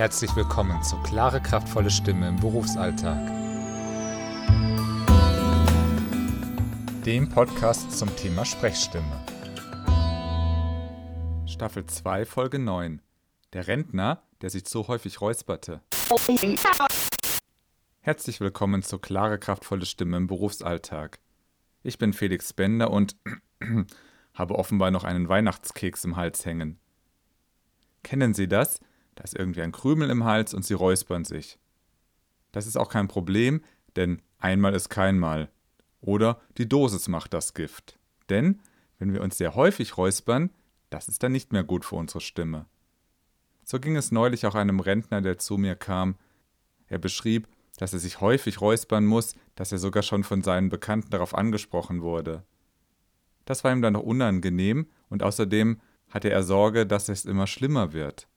Herzlich willkommen zu Klare, kraftvolle Stimme im Berufsalltag. Dem Podcast zum Thema Sprechstimme. Staffel 2, Folge 9. Der Rentner, der sich so häufig räusperte. Herzlich willkommen zu Klare, kraftvolle Stimme im Berufsalltag. Ich bin Felix Bender und habe offenbar noch einen Weihnachtskeks im Hals hängen. Kennen Sie das? Da ist irgendwie ein Krümel im Hals und Sie räuspern sich. Das ist auch kein Problem, denn einmal ist kein Mal. Oder die Dosis macht das Gift. Denn, wenn wir uns sehr häufig räuspern, das ist dann nicht mehr gut für unsere Stimme. So ging es neulich auch einem Rentner, der zu mir kam. Er beschrieb, dass er sich häufig räuspern muss, dass er sogar schon von seinen Bekannten darauf angesprochen wurde. Das war ihm dann noch unangenehm und außerdem hatte er Sorge, dass es immer schlimmer wird.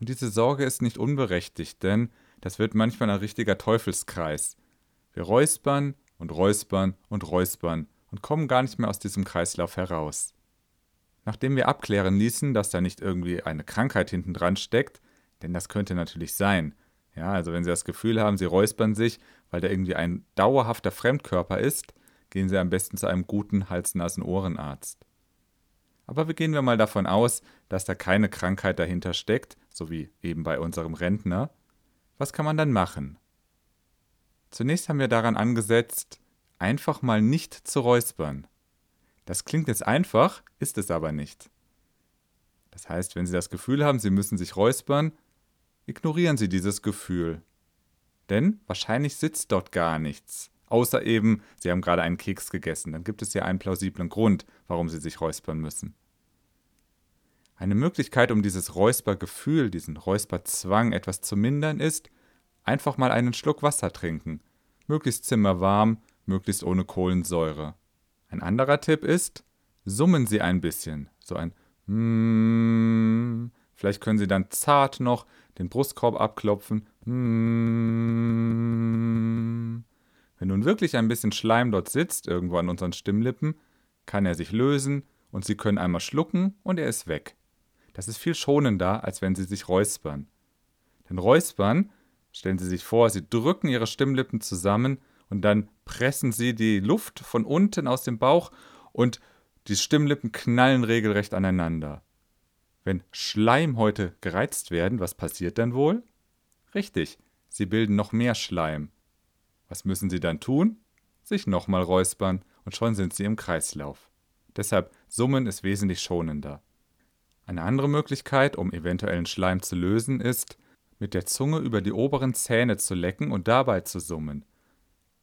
Und diese Sorge ist nicht unberechtigt, denn das wird manchmal ein richtiger Teufelskreis. Wir räuspern und räuspern und räuspern und kommen gar nicht mehr aus diesem Kreislauf heraus. Nachdem wir abklären ließen, dass da nicht irgendwie eine Krankheit hinten dran steckt, denn das könnte natürlich sein. Ja, also wenn Sie das Gefühl haben, Sie räuspern sich, weil da irgendwie ein dauerhafter Fremdkörper ist, gehen Sie am besten zu einem guten Hals-Nasen-Ohrenarzt. Aber wir gehen wir mal davon aus, dass da keine Krankheit dahinter steckt, so wie eben bei unserem Rentner. Was kann man dann machen? Zunächst haben wir daran angesetzt, einfach mal nicht zu räuspern. Das klingt jetzt einfach, ist es aber nicht. Das heißt, wenn Sie das Gefühl haben, Sie müssen sich räuspern, ignorieren Sie dieses Gefühl. Denn wahrscheinlich sitzt dort gar nichts. Außer eben, Sie haben gerade einen Keks gegessen. Dann gibt es ja einen plausiblen Grund, warum Sie sich räuspern müssen. Eine Möglichkeit, um dieses Räuspergefühl, diesen Räusperzwang etwas zu mindern, ist, einfach mal einen Schluck Wasser trinken. Möglichst zimmerwarm, möglichst ohne Kohlensäure. Ein anderer Tipp ist, summen Sie ein bisschen. So ein mm, Vielleicht können Sie dann zart noch den Brustkorb abklopfen. Mm, wenn nun wirklich ein bisschen Schleim dort sitzt, irgendwo an unseren Stimmlippen, kann er sich lösen und Sie können einmal schlucken und er ist weg. Das ist viel schonender, als wenn Sie sich räuspern. Denn Räuspern, stellen Sie sich vor, Sie drücken Ihre Stimmlippen zusammen und dann pressen Sie die Luft von unten aus dem Bauch und die Stimmlippen knallen regelrecht aneinander. Wenn Schleimhäute gereizt werden, was passiert dann wohl? Richtig, sie bilden noch mehr Schleim. Was müssen Sie dann tun? Sich nochmal räuspern und schon sind Sie im Kreislauf. Deshalb Summen ist wesentlich schonender. Eine andere Möglichkeit, um eventuellen Schleim zu lösen, ist, mit der Zunge über die oberen Zähne zu lecken und dabei zu summen.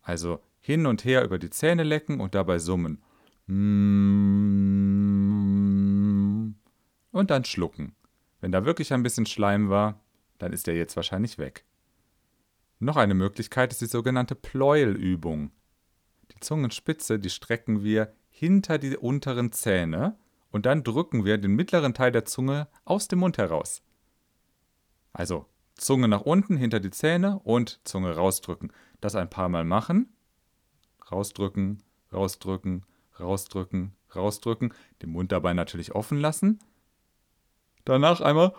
Also hin und her über die Zähne lecken und dabei summen. Und dann schlucken. Wenn da wirklich ein bisschen Schleim war, dann ist er jetzt wahrscheinlich weg. Noch eine Möglichkeit ist die sogenannte Pleuelübung. Die Zungenspitze, die strecken wir hinter die unteren Zähne und dann drücken wir den mittleren Teil der Zunge aus dem Mund heraus. Also Zunge nach unten hinter die Zähne und Zunge rausdrücken. Das ein paar Mal machen. Rausdrücken, rausdrücken, rausdrücken, rausdrücken. Den Mund dabei natürlich offen lassen. Danach einmal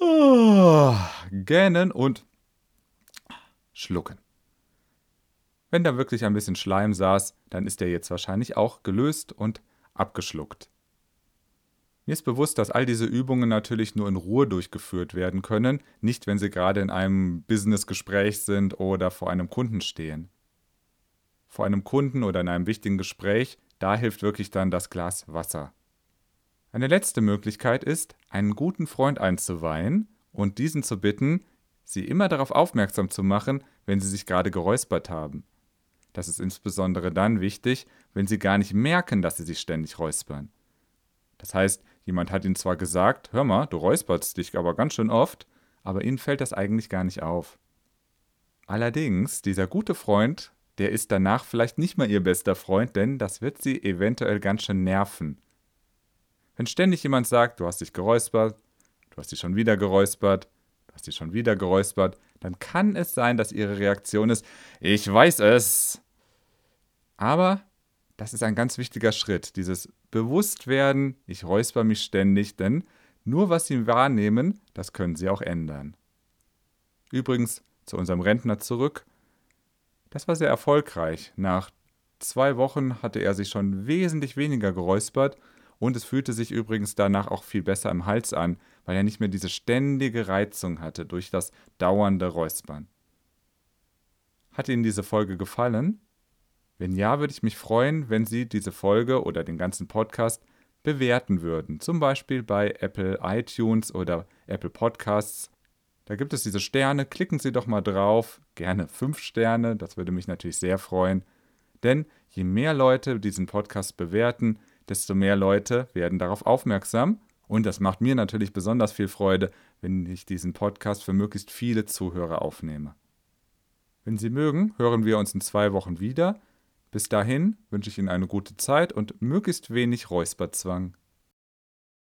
oh, gähnen und schlucken. Wenn da wirklich ein bisschen Schleim saß, dann ist der jetzt wahrscheinlich auch gelöst und abgeschluckt. Mir ist bewusst, dass all diese Übungen natürlich nur in Ruhe durchgeführt werden können, nicht wenn Sie gerade in einem Businessgespräch sind oder vor einem Kunden stehen. Vor einem Kunden oder in einem wichtigen Gespräch, da hilft wirklich dann das Glas Wasser. Eine letzte Möglichkeit ist, einen guten Freund einzuweihen und diesen zu bitten, sie immer darauf aufmerksam zu machen, wenn sie sich gerade geräuspert haben. Das ist insbesondere dann wichtig, wenn sie gar nicht merken, dass sie sich ständig räuspern. Das heißt, jemand hat ihnen zwar gesagt, hör mal, du räusperst dich aber ganz schön oft, aber ihnen fällt das eigentlich gar nicht auf. Allerdings, dieser gute Freund, der ist danach vielleicht nicht mehr ihr bester Freund, denn das wird sie eventuell ganz schön nerven. Wenn ständig jemand sagt, du hast dich geräuspert, du hast dich schon wieder geräuspert, hast dich schon wieder geräuspert, dann kann es sein, dass ihre Reaktion ist, ich weiß es. Aber das ist ein ganz wichtiger Schritt, dieses Bewusstwerden, ich räusper mich ständig, denn nur was sie wahrnehmen, das können sie auch ändern. Übrigens zu unserem Rentner zurück. Das war sehr erfolgreich. Nach zwei Wochen hatte er sich schon wesentlich weniger geräuspert und es fühlte sich übrigens danach auch viel besser im Hals an, weil er nicht mehr diese ständige Reizung hatte durch das dauernde Räuspern. Hat Ihnen diese Folge gefallen? Wenn ja, würde ich mich freuen, wenn Sie diese Folge oder den ganzen Podcast bewerten würden. Zum Beispiel bei Apple iTunes oder Apple Podcasts. Da gibt es diese Sterne. Klicken Sie doch mal drauf. Gerne fünf Sterne. Das würde mich natürlich sehr freuen. Denn je mehr Leute diesen Podcast bewerten, desto mehr Leute werden darauf aufmerksam. Und das macht mir natürlich besonders viel Freude, wenn ich diesen Podcast für möglichst viele Zuhörer aufnehme. Wenn Sie mögen, hören wir uns in zwei Wochen wieder. Bis dahin wünsche ich Ihnen eine gute Zeit und möglichst wenig Räusperzwang.